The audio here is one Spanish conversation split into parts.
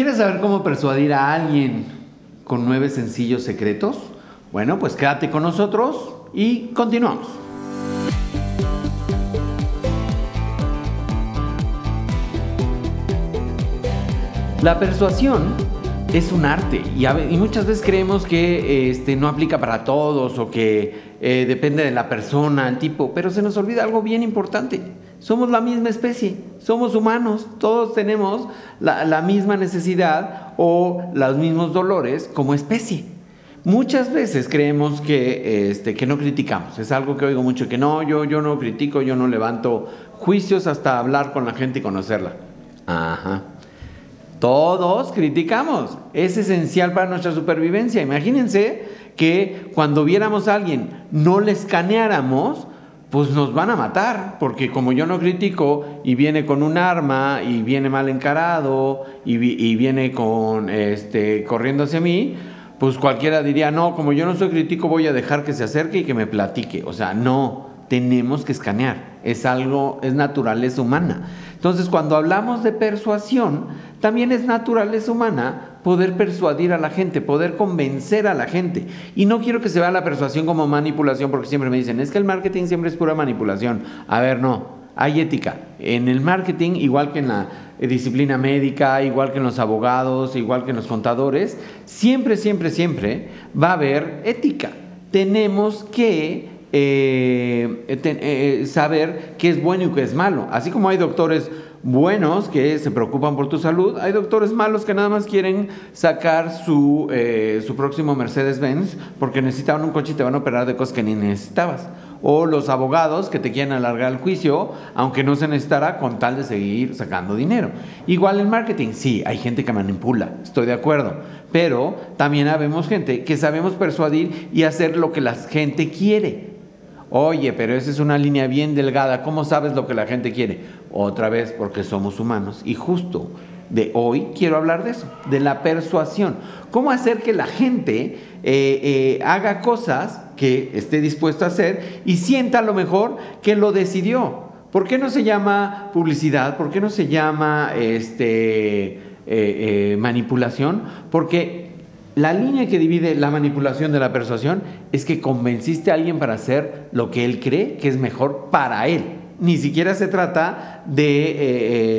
¿Quieres saber cómo persuadir a alguien con nueve sencillos secretos? Bueno, pues quédate con nosotros y continuamos. La persuasión es un arte y, muchas veces creemos que este, no aplica para todos o que eh, depende de la persona, el tipo, pero se nos olvida algo bien importante. Somos la misma especie, somos humanos, todos tenemos la, misma necesidad o los mismos dolores como especie. Muchas veces creemos que, este, que no criticamos, es algo que oigo mucho, que no, yo, yo no critico, yo no levanto juicios hasta hablar con la gente y conocerla. Ajá. Todos criticamos, es esencial para nuestra supervivencia. Imagínense que cuando viéramos a alguien no le escaneáramos, pues nos van a matar, porque como yo no critico y viene con un arma y viene mal encarado y, viene con este corriendo hacia mí, pues cualquiera diría, "No, como yo no soy crítico, voy a dejar que se acerque y que me platique." O sea, no, tenemos que escanear, es algo es naturaleza humana. Entonces, cuando hablamos de persuasión, también es naturaleza humana poder persuadir a la gente, poder convencer a la gente. Y no quiero que se vea la persuasión como manipulación, porque siempre me dicen, es que el marketing siempre es pura manipulación. A ver, no, hay ética. En el marketing, igual que en la disciplina médica, igual que en los abogados, igual que en los contadores, siempre, siempre, siempre va a haber ética. Tenemos que eh, eh, saber qué es bueno y qué es malo. Así como hay doctores buenos que se preocupan por tu salud, hay doctores malos que nada más quieren sacar su, eh, su próximo Mercedes-Benz porque necesitaban un coche y te van a operar de cosas que ni necesitabas. O los abogados que te quieren alargar el juicio, aunque no se necesitara, con tal de seguir sacando dinero. Igual en marketing, sí, hay gente que manipula, estoy de acuerdo. Pero también habemos gente que sabemos persuadir y hacer lo que la gente quiere. Oye, pero esa es una línea bien delgada. ¿Cómo sabes lo que la gente quiere? Otra vez, porque somos humanos. Y justo de hoy quiero hablar de eso, de la persuasión. ¿Cómo hacer que la gente eh, eh, haga cosas que esté dispuesto a hacer y sienta a lo mejor que lo decidió? ¿Por qué no se llama publicidad? ¿Por qué no se llama este, eh, manipulación? Porque la línea que divide la manipulación de la persuasión es que convenciste a alguien para hacer lo que él cree que es mejor para él. Ni siquiera se trata de, eh,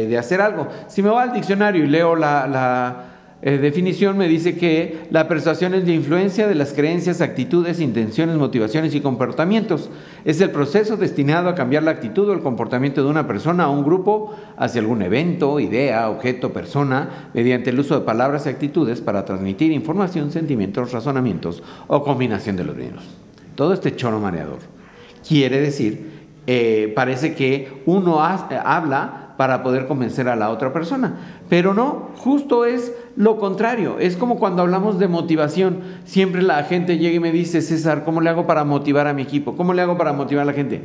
eh, de hacer algo. Si me voy al diccionario y leo la eh, definición me dice que la persuasión es la influencia de las creencias, actitudes, intenciones, motivaciones y comportamientos. Es el proceso destinado a cambiar la actitud o el comportamiento de una persona o un grupo hacia algún evento, idea, objeto, persona, mediante el uso de palabras y actitudes para transmitir información, sentimientos, razonamientos o combinación de los mismos. Todo este choro mareador quiere decir, eh, parece que uno habla para poder convencer a la otra persona. Pero no, justo es lo contrario. Es como cuando hablamos de motivación. Siempre la gente llega y me dice, César, ¿cómo le hago para motivar a mi equipo? ¿Cómo le hago para motivar a la gente?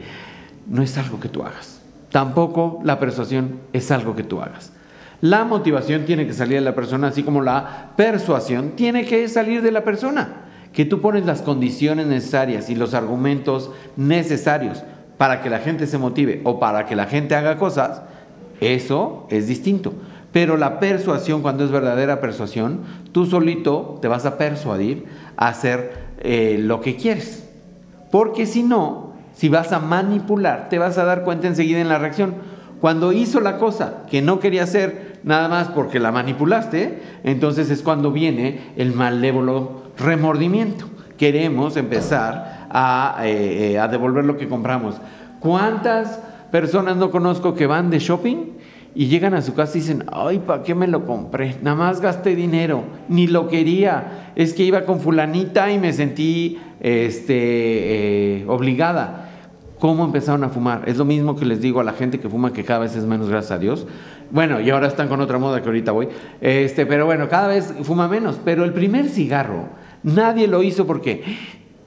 No es algo que tú hagas. Tampoco la persuasión es algo que tú hagas. La motivación tiene que salir de la persona, así como la persuasión tiene que salir de la persona. Que tú pones las condiciones necesarias y los argumentos necesarios para que la gente se motive o para que la gente haga cosas, eso es distinto. Pero la persuasión, cuando es verdadera persuasión, tú solito te vas a persuadir a hacer eh, lo que quieres. Porque si no, si vas a manipular, te vas a dar cuenta enseguida en la reacción. Cuando hizo la cosa que no quería hacer, nada más porque la manipulaste, entonces es cuando viene el malévolo remordimiento. Queremos empezar a, eh, eh, a devolver lo que compramos. ¿Cuántas personas no conozco que van de shopping y llegan a su casa y dicen, ay, ¿para qué me lo compré? Nada más gasté dinero, ni lo quería. Es que iba con fulanita y me sentí este, eh, obligada. ¿Cómo empezaron a fumar? Es lo mismo que les digo a la gente que fuma, que cada vez es menos, gracias a Dios. Bueno, y ahora están con otra moda que ahorita voy. Este, pero bueno, cada vez fuma menos. Pero el primer cigarro, nadie lo hizo porque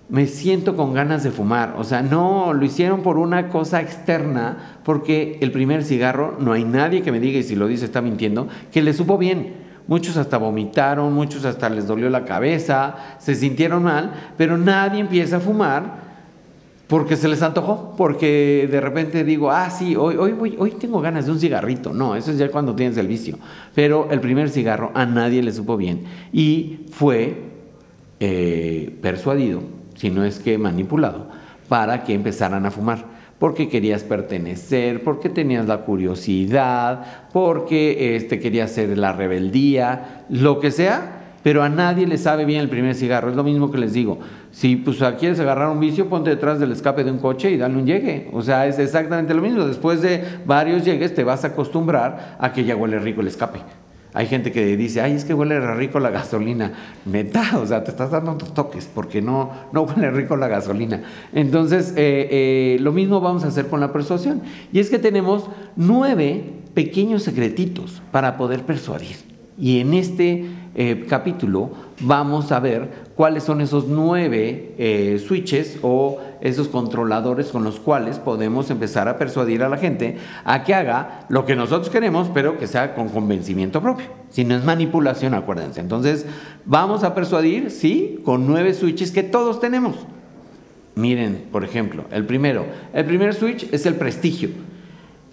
me siento con ganas de fumar. O sea, no, lo hicieron por una cosa externa, porque el primer cigarro, no hay nadie que me diga, y si lo dice está mintiendo, que le supo bien. Muchos hasta vomitaron, muchos hasta les dolió la cabeza, se sintieron mal, pero nadie empieza a fumar porque se les antojó, porque de repente digo, ah, sí, hoy, hoy, hoy, hoy tengo ganas de un cigarrito. No, eso es ya cuando tienes el vicio. Pero el primer cigarro a nadie le supo bien y fue eh, persuadido, si no es que manipulado, para que empezaran a fumar. Porque querías pertenecer, porque tenías la curiosidad, porque este, querías hacer la rebeldía, lo que sea, pero a nadie le sabe bien el primer cigarro. Es lo mismo que les digo. Si pues, quieres agarrar un vicio, ponte detrás del escape de un coche y dale un llegue. O sea, es exactamente lo mismo. Después de varios llegues te vas a acostumbrar a que ya huele rico el escape. Hay gente que dice, ay, es que huele rico la gasolina. Neta, o sea, te estás dando toques porque no, no huele rico la gasolina. Entonces, eh, eh, lo mismo vamos a hacer con la persuasión. Y es que tenemos nueve pequeños secretitos para poder persuadir. Y en este eh, capítulo vamos a ver cuáles son esos nueve eh, switches o esos controladores con los cuales podemos empezar a persuadir a la gente a que haga lo que nosotros queremos, pero que sea con convencimiento propio. Si no es manipulación, acuérdense. Entonces, vamos a persuadir, sí, con nueve switches que todos tenemos. Miren, por ejemplo, el primero. El primer switch es el prestigio.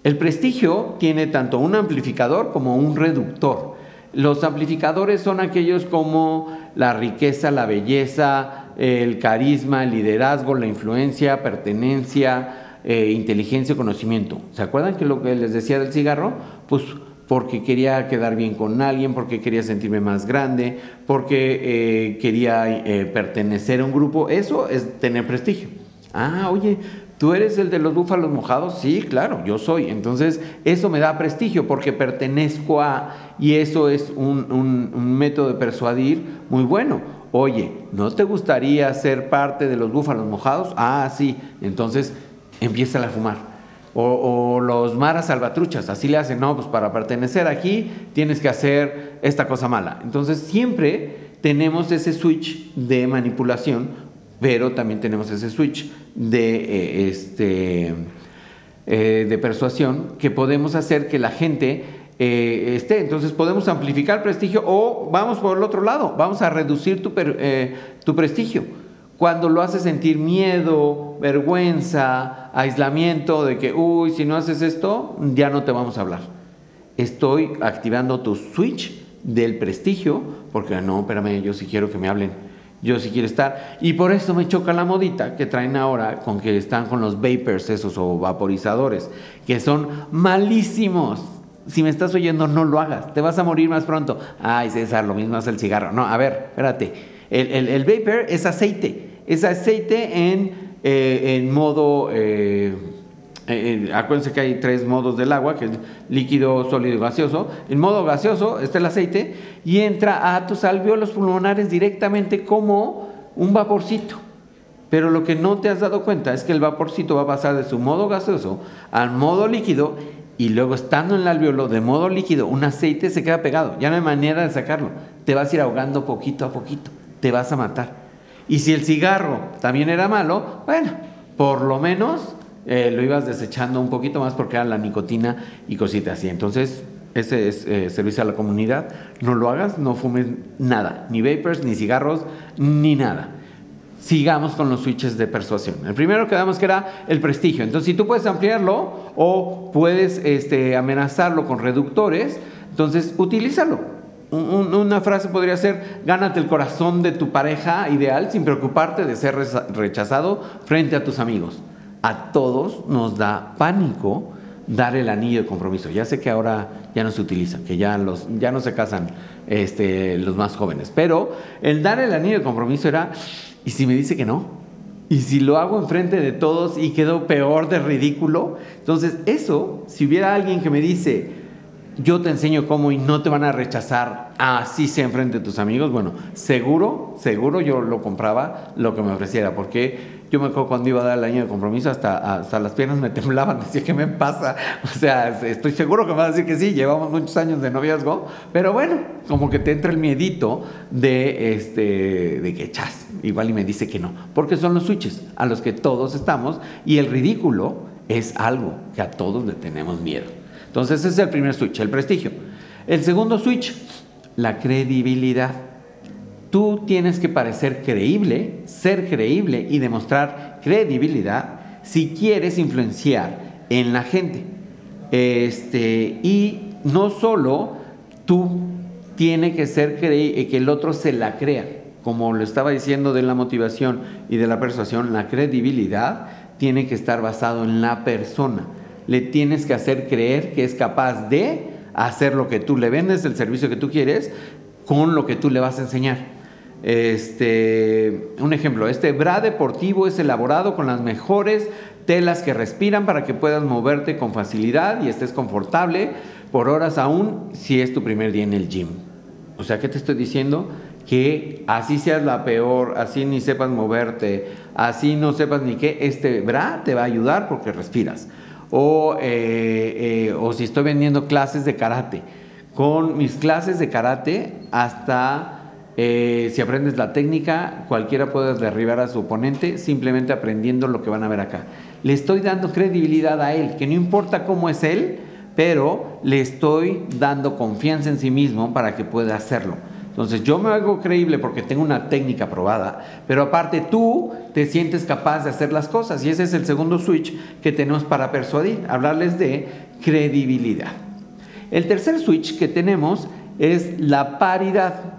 El prestigio tiene tanto un amplificador como un reductor. Los amplificadores son aquellos como la riqueza, la belleza, el carisma, el liderazgo, la influencia, pertenencia, eh, inteligencia, conocimiento. ¿Se acuerdan que lo que les decía del cigarro? Pues porque quería quedar bien con alguien, porque quería sentirme más grande, porque eh, quería eh, pertenecer a un grupo. Eso es tener prestigio. Ah, oye, ¿Tú eres el de los búfalos mojados? Sí, claro, yo soy. Entonces, eso me da prestigio porque pertenezco a, y eso es un, método de persuadir muy bueno. Oye, ¿no te gustaría ser parte de los búfalos mojados? Ah, sí. Entonces, empieza a fumar. O, los maras salvatruchas, así le hacen, no, pues para pertenecer aquí tienes que hacer esta cosa mala. Entonces, siempre tenemos ese switch de manipulación pero también tenemos ese switch de, eh, este, eh, de persuasión que podemos hacer que la gente eh, esté. Entonces podemos amplificar prestigio o vamos por el otro lado, vamos a reducir tu, tu prestigio. Cuando lo hace sentir miedo, vergüenza, aislamiento, de que, uy, si no haces esto, ya no te vamos a hablar. Estoy activando tu switch del prestigio, porque no, espérame, yo sí quiero que me hablen yo sí quiero estar. Y por eso me choca la modita que traen ahora con que están con los vapors esos o vaporizadores, que son malísimos. Si me estás oyendo, no lo hagas. Te vas a morir más pronto. Ay, César, lo mismo hace el cigarro. No, a ver, espérate. El, el, vapor es aceite. Es aceite en, eh, en modo... Eh, eh, acuérdense que hay tres modos del agua, que es líquido, sólido y gaseoso. En modo gaseoso está el aceite y entra a tus alveolos pulmonares directamente como un vaporcito. Pero lo que no te has dado cuenta es que el vaporcito va a pasar de su modo gaseoso al modo líquido y luego estando en el alveolo de modo líquido, un aceite se queda pegado. Ya no hay manera de sacarlo. Te vas a ir ahogando poquito a poquito. Te vas a matar. Y si el cigarro también era malo, bueno, por lo menos eh, lo ibas desechando un poquito más porque era la nicotina y cositas así. Entonces, ese es eh, servicio a la comunidad. No lo hagas, no fumes nada, ni vapors, ni cigarros, ni nada. Sigamos con los switches de persuasión. El primero que damos que era el prestigio. Entonces, si tú puedes ampliarlo o puedes este, amenazarlo con reductores, entonces utilízalo. una frase podría ser, gánate el corazón de tu pareja ideal sin preocuparte de ser rechazado frente a tus amigos a todos nos da pánico dar el anillo de compromiso. Ya sé que ahora ya no se utiliza, que ya, los, ya no se casan este, los más jóvenes, pero el dar el anillo de compromiso era, ¿y si me dice que no? ¿Y si lo hago enfrente de todos y quedo peor de ridículo? Entonces, eso, si hubiera alguien que me dice, yo te enseño cómo y no te van a rechazar así sea enfrente de tus amigos, bueno, seguro, seguro yo lo compraba lo que me ofreciera, porque yo me acuerdo cuando iba a dar el año de compromiso, hasta, hasta las piernas me temblaban, decía, ¿qué me pasa? O sea, estoy seguro que me va a decir que sí, llevamos muchos años de noviazgo, pero bueno, como que te entra el miedito de, este, de que chas, igual y me dice que no, porque son los switches a los que todos estamos y el ridículo es algo que a todos le tenemos miedo. Entonces ese es el primer switch, el prestigio. El segundo switch, la credibilidad. Tú tienes que parecer creíble, ser creíble y demostrar credibilidad si quieres influenciar en la gente. Este, y no solo tú tiene que ser que el otro se la crea. Como lo estaba diciendo de la motivación y de la persuasión, la credibilidad tiene que estar basado en la persona. Le tienes que hacer creer que es capaz de hacer lo que tú le vendes, el servicio que tú quieres, con lo que tú le vas a enseñar. Este, un ejemplo, este bra deportivo es elaborado con las mejores telas que respiran para que puedas moverte con facilidad y estés confortable por horas aún si es tu primer día en el gym. O sea, ¿qué te estoy diciendo? Que así seas la peor, así ni sepas moverte, así no sepas ni qué, este bra te va a ayudar porque respiras. O, eh, eh, o si estoy vendiendo clases de karate. Con mis clases de karate, hasta eh, si aprendes la técnica, cualquiera puede derribar a su oponente simplemente aprendiendo lo que van a ver acá. Le estoy dando credibilidad a él, que no importa cómo es él, pero le estoy dando confianza en sí mismo para que pueda hacerlo. Entonces yo me hago creíble porque tengo una técnica probada, pero aparte tú te sientes capaz de hacer las cosas y ese es el segundo switch que tenemos para persuadir, hablarles de credibilidad. El tercer switch que tenemos es la paridad.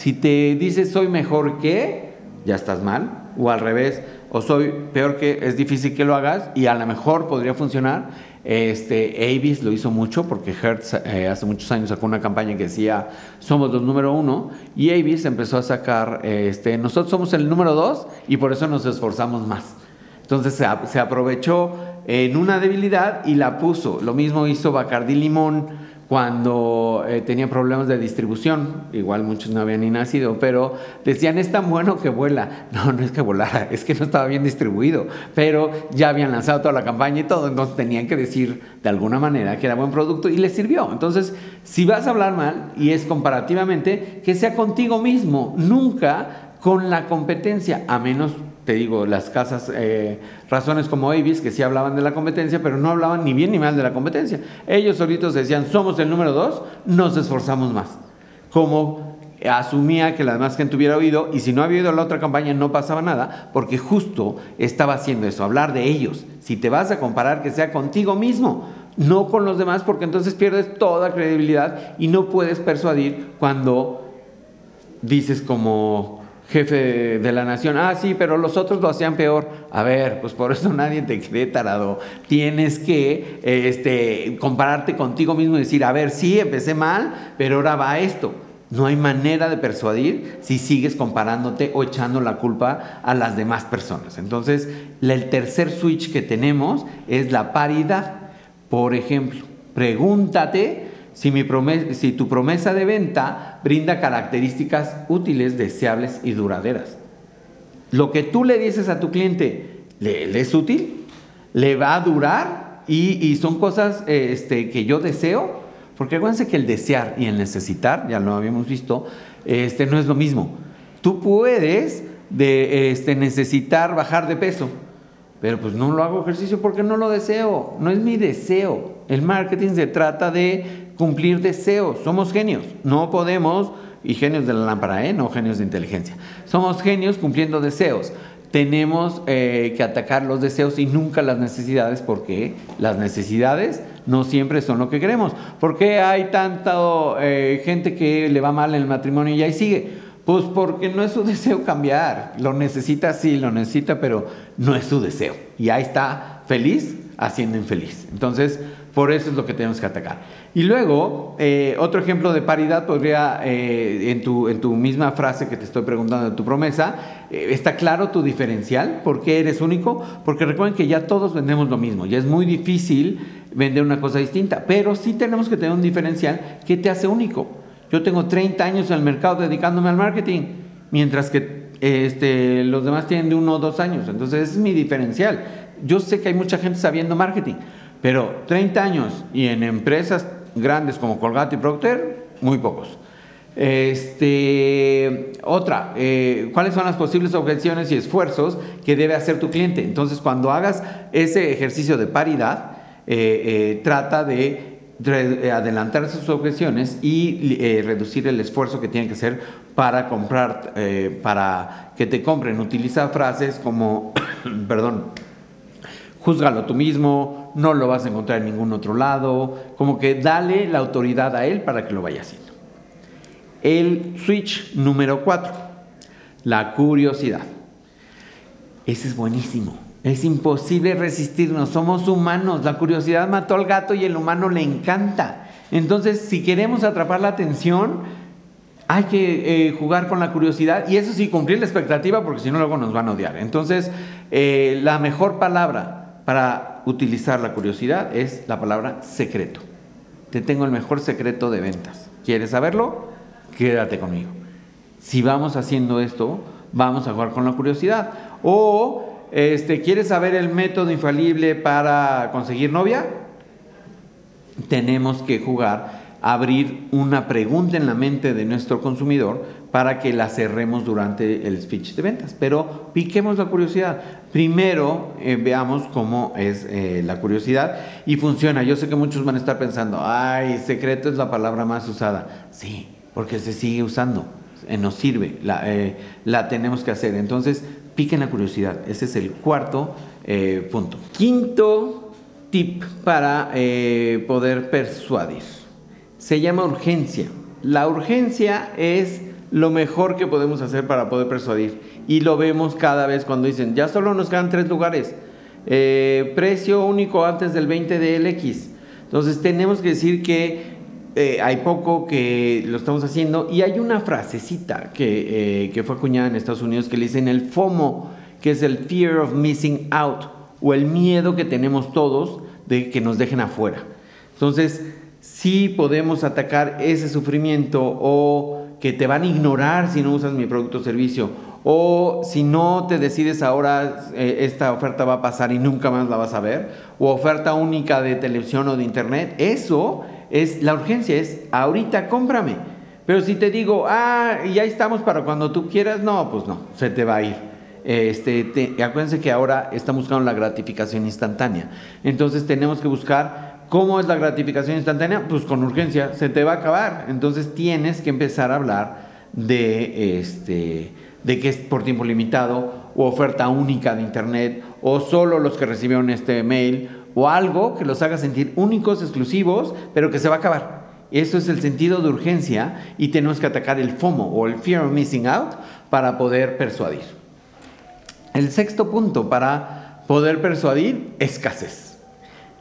Si te dices soy mejor que, ya estás mal, o al revés, o soy peor que, es difícil que lo hagas y a lo mejor podría funcionar. Este, Avis lo hizo mucho porque Hertz eh, hace muchos años sacó una campaña que decía somos los número uno y Avis empezó a sacar este, nosotros somos el número dos y por eso nos esforzamos más. Entonces se, se aprovechó en una debilidad y la puso. Lo mismo hizo Bacardi Limón cuando eh, tenía problemas de distribución, igual muchos no habían ni nacido, pero decían es tan bueno que vuela. No, no es que volara, es que no estaba bien distribuido, pero ya habían lanzado toda la campaña y todo, entonces tenían que decir de alguna manera que era buen producto y les sirvió. Entonces, si vas a hablar mal, y es comparativamente, que sea contigo mismo, nunca con la competencia, a menos te digo, las casas, eh, razones como Avis, que sí hablaban de la competencia, pero no hablaban ni bien ni mal de la competencia. Ellos solitos decían, somos el número dos, nos esforzamos más. Como asumía que la demás gente hubiera oído, y si no había oído la otra campaña no pasaba nada, porque justo estaba haciendo eso, hablar de ellos. Si te vas a comparar, que sea contigo mismo, no con los demás, porque entonces pierdes toda credibilidad y no puedes persuadir cuando dices como jefe de la nación, ah, sí, pero los otros lo hacían peor. A ver, pues por eso nadie te cree tarado. Tienes que este, compararte contigo mismo y decir, a ver, sí, empecé mal, pero ahora va esto. No hay manera de persuadir si sigues comparándote o echando la culpa a las demás personas. Entonces, el tercer switch que tenemos es la paridad. Por ejemplo, pregúntate si, mi si tu promesa de venta brinda características útiles, deseables y duraderas. Lo que tú le dices a tu cliente, ¿le, es útil? ¿Le va a durar? Y, son cosas este, que yo deseo. Porque acuérdense que el desear y el necesitar, ya lo habíamos visto, este, no es lo mismo. Tú puedes de, este, necesitar bajar de peso, pero pues no lo hago ejercicio porque no lo deseo, no es mi deseo. El marketing se trata de cumplir deseos. Somos genios. No podemos, y genios de la lámpara, ¿eh? no genios de inteligencia. Somos genios cumpliendo deseos. Tenemos eh, que atacar los deseos y nunca las necesidades porque las necesidades no siempre son lo que queremos. ¿Por qué hay tanta eh, gente que le va mal en el matrimonio y ahí sigue? Pues porque no es su deseo cambiar. Lo necesita, sí, lo necesita, pero no es su deseo. Y ahí está feliz haciendo infeliz. Entonces, por eso es lo que tenemos que atacar. Y luego, eh, otro ejemplo de paridad podría, eh, en, tu, en tu misma frase que te estoy preguntando de tu promesa, eh, está claro tu diferencial, por qué eres único, porque recuerden que ya todos vendemos lo mismo, ya es muy difícil vender una cosa distinta, pero sí tenemos que tener un diferencial que te hace único. Yo tengo 30 años en el mercado dedicándome al marketing, mientras que este, los demás tienen de uno o dos años, entonces ese es mi diferencial. Yo sé que hay mucha gente sabiendo marketing, pero 30 años y en empresas grandes como Colgate y Procter, muy pocos. Este, otra, eh, ¿cuáles son las posibles objeciones y esfuerzos que debe hacer tu cliente? Entonces, cuando hagas ese ejercicio de paridad, eh, eh, trata de adelantar sus objeciones y reducir el esfuerzo que tiene que hacer para comprar, para que te compren. Utiliza frases como, perdón, júzgalo tú mismo, no lo vas a encontrar en ningún otro lado, como que dale la autoridad a él para que lo vaya haciendo. El switch número 4, la curiosidad. Ese es buenísimo. Es imposible resistirnos, somos humanos, la curiosidad mató al gato y el humano le encanta. Entonces, si queremos atrapar la atención, hay que eh, jugar con la curiosidad y eso sí, cumplir la expectativa porque si no luego nos van a odiar. Entonces, eh, la mejor palabra para utilizar la curiosidad es la palabra secreto. Te tengo el mejor secreto de ventas. ¿Quieres saberlo? Quédate conmigo. Si vamos haciendo esto, vamos a jugar con la curiosidad. O este, ¿Quieres saber el método infalible para conseguir novia? Tenemos que jugar, abrir una pregunta en la mente de nuestro consumidor para que la cerremos durante el speech de ventas. Pero piquemos la curiosidad. Primero eh, veamos cómo es eh, la curiosidad y funciona. Yo sé que muchos van a estar pensando, ay, secreto es la palabra más usada. Sí, porque se sigue usando, eh, nos sirve, la, la tenemos que hacer. Entonces, piquen la curiosidad. Ese es el cuarto punto. Quinto tip para poder persuadir. Se llama urgencia. La urgencia es lo mejor que podemos hacer para poder persuadir. Y lo vemos cada vez cuando dicen, ya solo nos quedan tres lugares. Eh, precio único antes del 20 de LX. Entonces tenemos que decir que eh, hay poco que lo estamos haciendo y hay una frasecita que, eh, que fue acuñada en Estados Unidos que le dicen el FOMO, que es el Fear of Missing Out o el miedo que tenemos todos de que nos dejen afuera. Entonces, si podemos atacar ese sufrimiento o que te van a ignorar si no usas mi producto o servicio o si no te decides ahora eh, esta oferta va a pasar y nunca más la vas a ver o oferta única de televisión o de internet, eso es la urgencia, es ahorita cómprame. Pero si te digo, ah, ya estamos para cuando tú quieras, no, pues no, se te va a ir. Este, acuérdense que ahora estamos buscando la gratificación instantánea. Entonces tenemos que buscar cómo es la gratificación instantánea, pues con urgencia, se te va a acabar. Entonces tienes que empezar a hablar de, este, de que es por tiempo limitado o oferta única de internet o solo los que recibieron este mail o algo que los haga sentir únicos, exclusivos, pero que se va a acabar. Eso es el sentido de urgencia y tenemos que atacar el FOMO o el Fear of Missing Out para poder persuadir. El sexto punto para poder persuadir, escasez.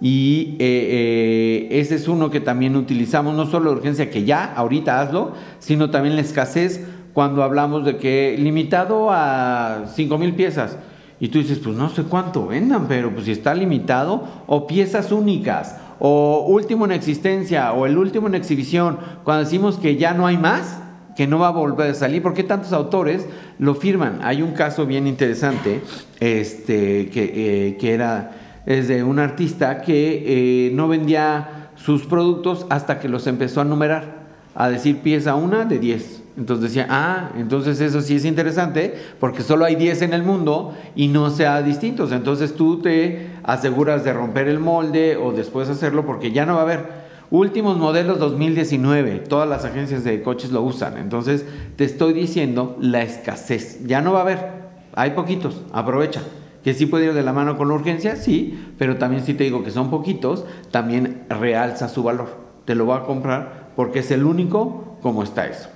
Y eh, eh, ese es uno que también utilizamos, no solo la urgencia que ya, ahorita hazlo, sino también la escasez cuando hablamos de que limitado a 5 mil piezas. Y tú dices, pues no sé cuánto vendan, pero pues si está limitado, o piezas únicas, o último en existencia, o el último en exhibición, cuando decimos que ya no hay más, que no va a volver a salir, ¿por qué tantos autores lo firman? Hay un caso bien interesante, este, que, eh, que era, es de un artista que eh, no vendía sus productos hasta que los empezó a numerar, a decir pieza una de 10 entonces decía, ah, entonces eso sí es interesante porque solo hay 10 en el mundo y no sea distintos. Entonces tú te aseguras de romper el molde o después hacerlo porque ya no va a haber. Últimos modelos 2019, todas las agencias de coches lo usan. Entonces te estoy diciendo la escasez. Ya no va a haber. Hay poquitos, aprovecha. Que sí puede ir de la mano con la urgencia, sí, pero también si te digo que son poquitos, también realza su valor. Te lo va a comprar porque es el único como está eso.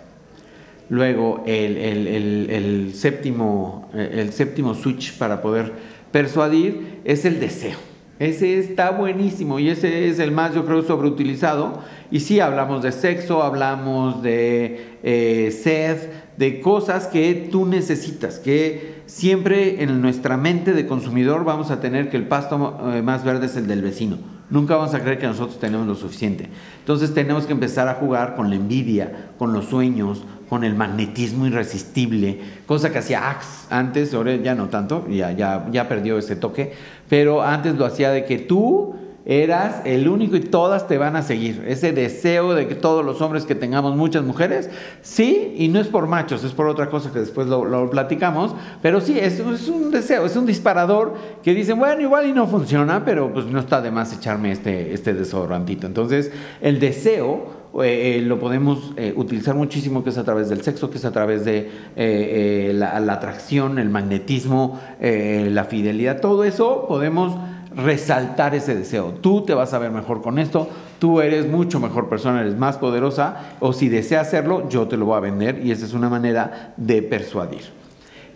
Luego el, séptimo, el séptimo switch para poder persuadir es el deseo. Ese está buenísimo y ese es el más, yo creo, sobreutilizado. Y sí, hablamos de sexo, hablamos de eh, sed, de cosas que tú necesitas, que siempre en nuestra mente de consumidor vamos a tener que el pasto eh, más verde es el del vecino. Nunca vamos a creer que nosotros tenemos lo suficiente. Entonces tenemos que empezar a jugar con la envidia, con los sueños, con el magnetismo irresistible, cosa que hacía Axe antes, ahora ya no tanto, ya, ya, ya perdió ese toque, pero antes lo hacía de que tú eras el único y todas te van a seguir. Ese deseo de que todos los hombres que tengamos muchas mujeres, sí, y no es por machos, es por otra cosa que después lo, platicamos, pero sí, es, es, un deseo, es un disparador que dicen, bueno, igual y no funciona, pero pues no está de más echarme este, este desodorantito. Entonces, el deseo eh, eh, lo podemos eh, utilizar muchísimo, que es a través del sexo, que es a través de la, la, atracción, el magnetismo, la fidelidad, todo eso podemos resaltar ese deseo. Tú te vas a ver mejor con esto, tú eres mucho mejor persona, eres más poderosa, o si deseas hacerlo, yo te lo voy a vender y esa es una manera de persuadir.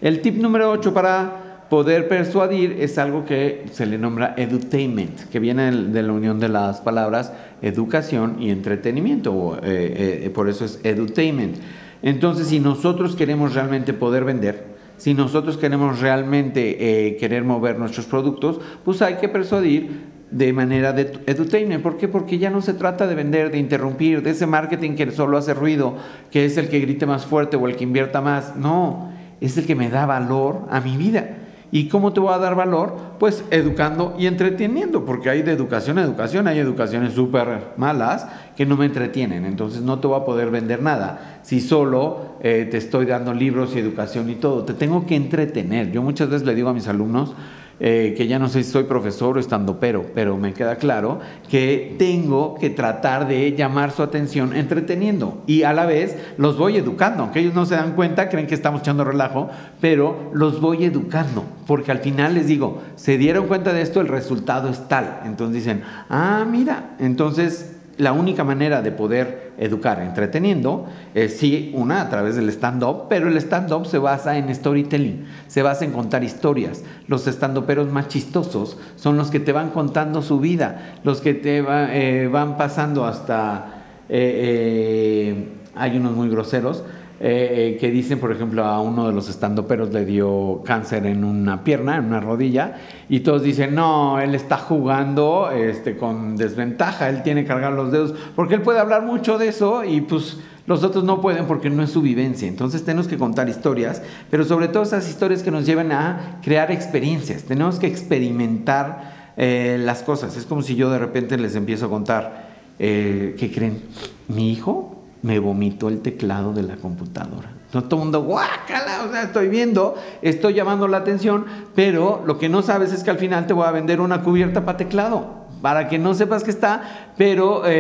El tip número 8 para poder persuadir es algo que se le nombra edutainment, que viene de la unión de las palabras educación y entretenimiento, eh, eh, por eso es edutainment. Entonces, si nosotros queremos realmente poder vender, si nosotros queremos realmente eh, querer mover nuestros productos, pues hay que persuadir de manera de edutainment. ¿Por qué? Porque ya no se trata de vender, de interrumpir, de ese marketing que solo hace ruido, que es el que grite más fuerte o el que invierta más. No, es el que me da valor a mi vida. ¿Y cómo te voy a dar valor? Pues educando y entreteniendo, porque hay de educación a educación, hay educaciones súper malas que no me entretienen, entonces no te voy a poder vender nada. Si solo eh, te estoy dando libros y educación y todo, te tengo que entretener. Yo muchas veces le digo a mis alumnos, eh, que ya no sé si soy profesor o estando pero, pero me queda claro que tengo que tratar de llamar su atención entreteniendo y a la vez los voy educando, aunque ellos no se dan cuenta, creen que estamos echando relajo, pero los voy educando, porque al final les digo, se dieron cuenta de esto, el resultado es tal, entonces dicen, ah, mira, entonces la única manera de poder educar entreteniendo es sí, una a través del stand-up, pero el stand-up se basa en storytelling, se basa en contar historias. Los stand-uperos más chistosos son los que te van contando su vida, los que te eh, van pasando hasta... Eh, eh, hay unos muy groseros, eh, eh, que dicen, por ejemplo, a uno de los estandoperos le dio cáncer en una pierna, en una rodilla, y todos dicen, no, él está jugando este, con desventaja, él tiene que cargar los dedos, porque él puede hablar mucho de eso y pues los otros no pueden porque no es su vivencia. Entonces tenemos que contar historias, pero sobre todo esas historias que nos llevan a crear experiencias, tenemos que experimentar eh, las cosas. Es como si yo de repente les empiezo a contar, ¿qué creen? Mi hijo me vomitó el teclado de la computadora. todo el mundo, guácala, o sea, estoy viendo, estoy llamando la atención, pero lo que no sabes es que al final te voy a vender una cubierta para teclado, para que no sepas que está, pero eh,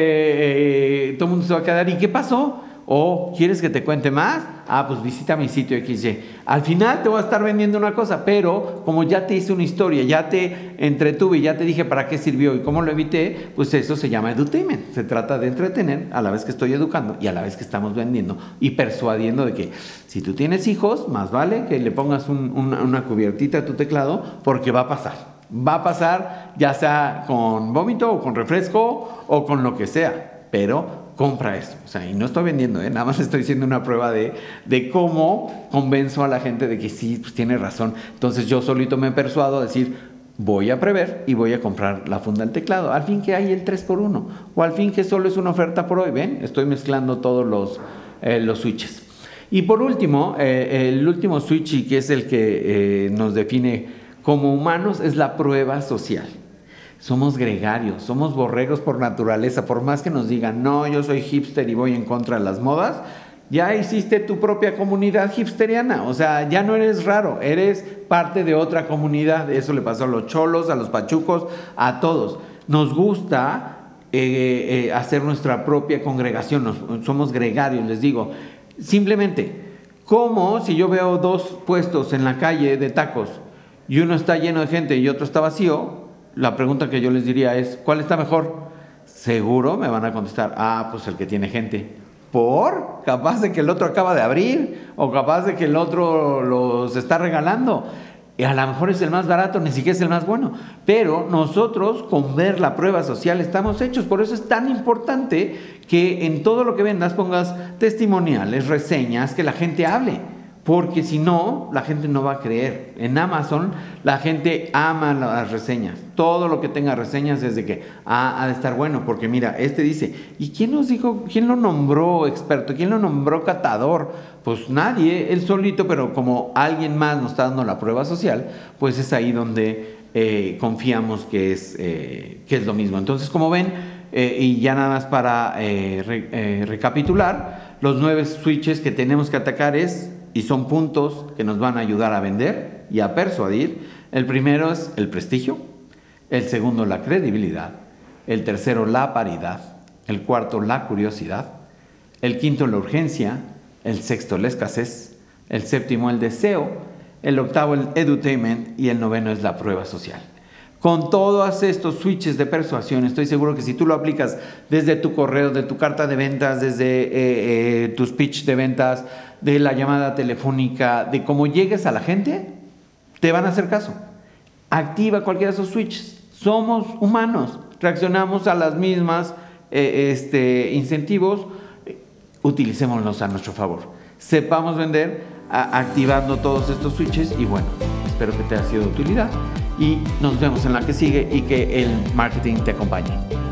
eh, todo el mundo se va a quedar, ¿y qué pasó? O quieres que te cuente más, ah, pues visita mi sitio XY. Al final te voy a estar vendiendo una cosa, pero como ya te hice una historia, ya te entretuve, ya te dije para qué sirvió y cómo lo evité, pues eso se llama edutainment. Se trata de entretener a la vez que estoy educando y a la vez que estamos vendiendo y persuadiendo de que si tú tienes hijos, más vale que le pongas una, una cubiertita a tu teclado porque va a pasar. Va a pasar ya sea con vómito o con refresco o con lo que sea, pero compra esto. O sea, y no estoy vendiendo, ¿eh? nada más estoy haciendo una prueba de, de cómo convenzo a la gente de que sí, pues tiene razón. Entonces yo solito me persuado a decir, voy a prever y voy a comprar la funda del teclado. Al fin que hay el 3x1 o al fin que solo es una oferta por hoy. ¿Ven? Estoy mezclando todos los, eh, los switches. Y por último, eh, el último switch que es el que nos define como humanos es la prueba social somos gregarios, somos borregos por naturaleza, por más que nos digan, no, yo soy hipster y voy en contra de las modas, ya hiciste tu propia comunidad hipsteriana, o sea, ya no eres raro, eres parte de otra comunidad, eso le pasó a los cholos, a los pachucos, a todos. Nos gusta eh, eh, hacer nuestra propia congregación, somos gregarios, les digo, simplemente, como si yo veo dos puestos en la calle de tacos y uno está lleno de gente y otro está vacío, la pregunta que yo les diría es, ¿cuál está mejor? Seguro me van a contestar, ah, pues el que tiene gente. ¿Por? Capaz de que el otro acaba de abrir o capaz de que el otro los está regalando. Y a lo mejor es el más barato, ni siquiera es el más bueno. Pero nosotros con ver la prueba social estamos hechos. Por eso es tan importante que en todo lo que vendas pongas testimoniales, reseñas, que la gente hable porque si no, la gente no va a creer. En Amazon la gente ama las reseñas. Todo lo que tenga reseñas es de que ah, ha de estar bueno, porque mira, este dice, ¿y quién nos dijo, quién lo nombró experto? ¿Quién lo nombró catador? Pues nadie, él solito, pero como alguien más nos está dando la prueba social, pues es ahí donde eh, confiamos que es, que es lo mismo. Entonces, como ven, y ya nada más para recapitular, los nueve switches que tenemos que atacar es, y son puntos que nos van a ayudar a vender y a persuadir. El primero es el prestigio, el segundo la credibilidad, el tercero la paridad, el cuarto la curiosidad, el quinto la urgencia, el sexto la escasez, el séptimo el deseo, el octavo el edutainment y el noveno es la prueba social. Con todos estos switches de persuasión, estoy seguro que si tú lo aplicas desde tu correo, de tu carta de ventas, desde eh, eh, tu speech de ventas, de la llamada telefónica, de cómo llegues a la gente, te van a hacer caso. Activa cualquiera de esos switches. Somos humanos, reaccionamos a las mismas eh, este, incentivos, utilicémoslos a nuestro favor. Sepamos vender activando todos estos switches y bueno, espero que te haya sido de utilidad y nos vemos en la que sigue y que el marketing te acompañe.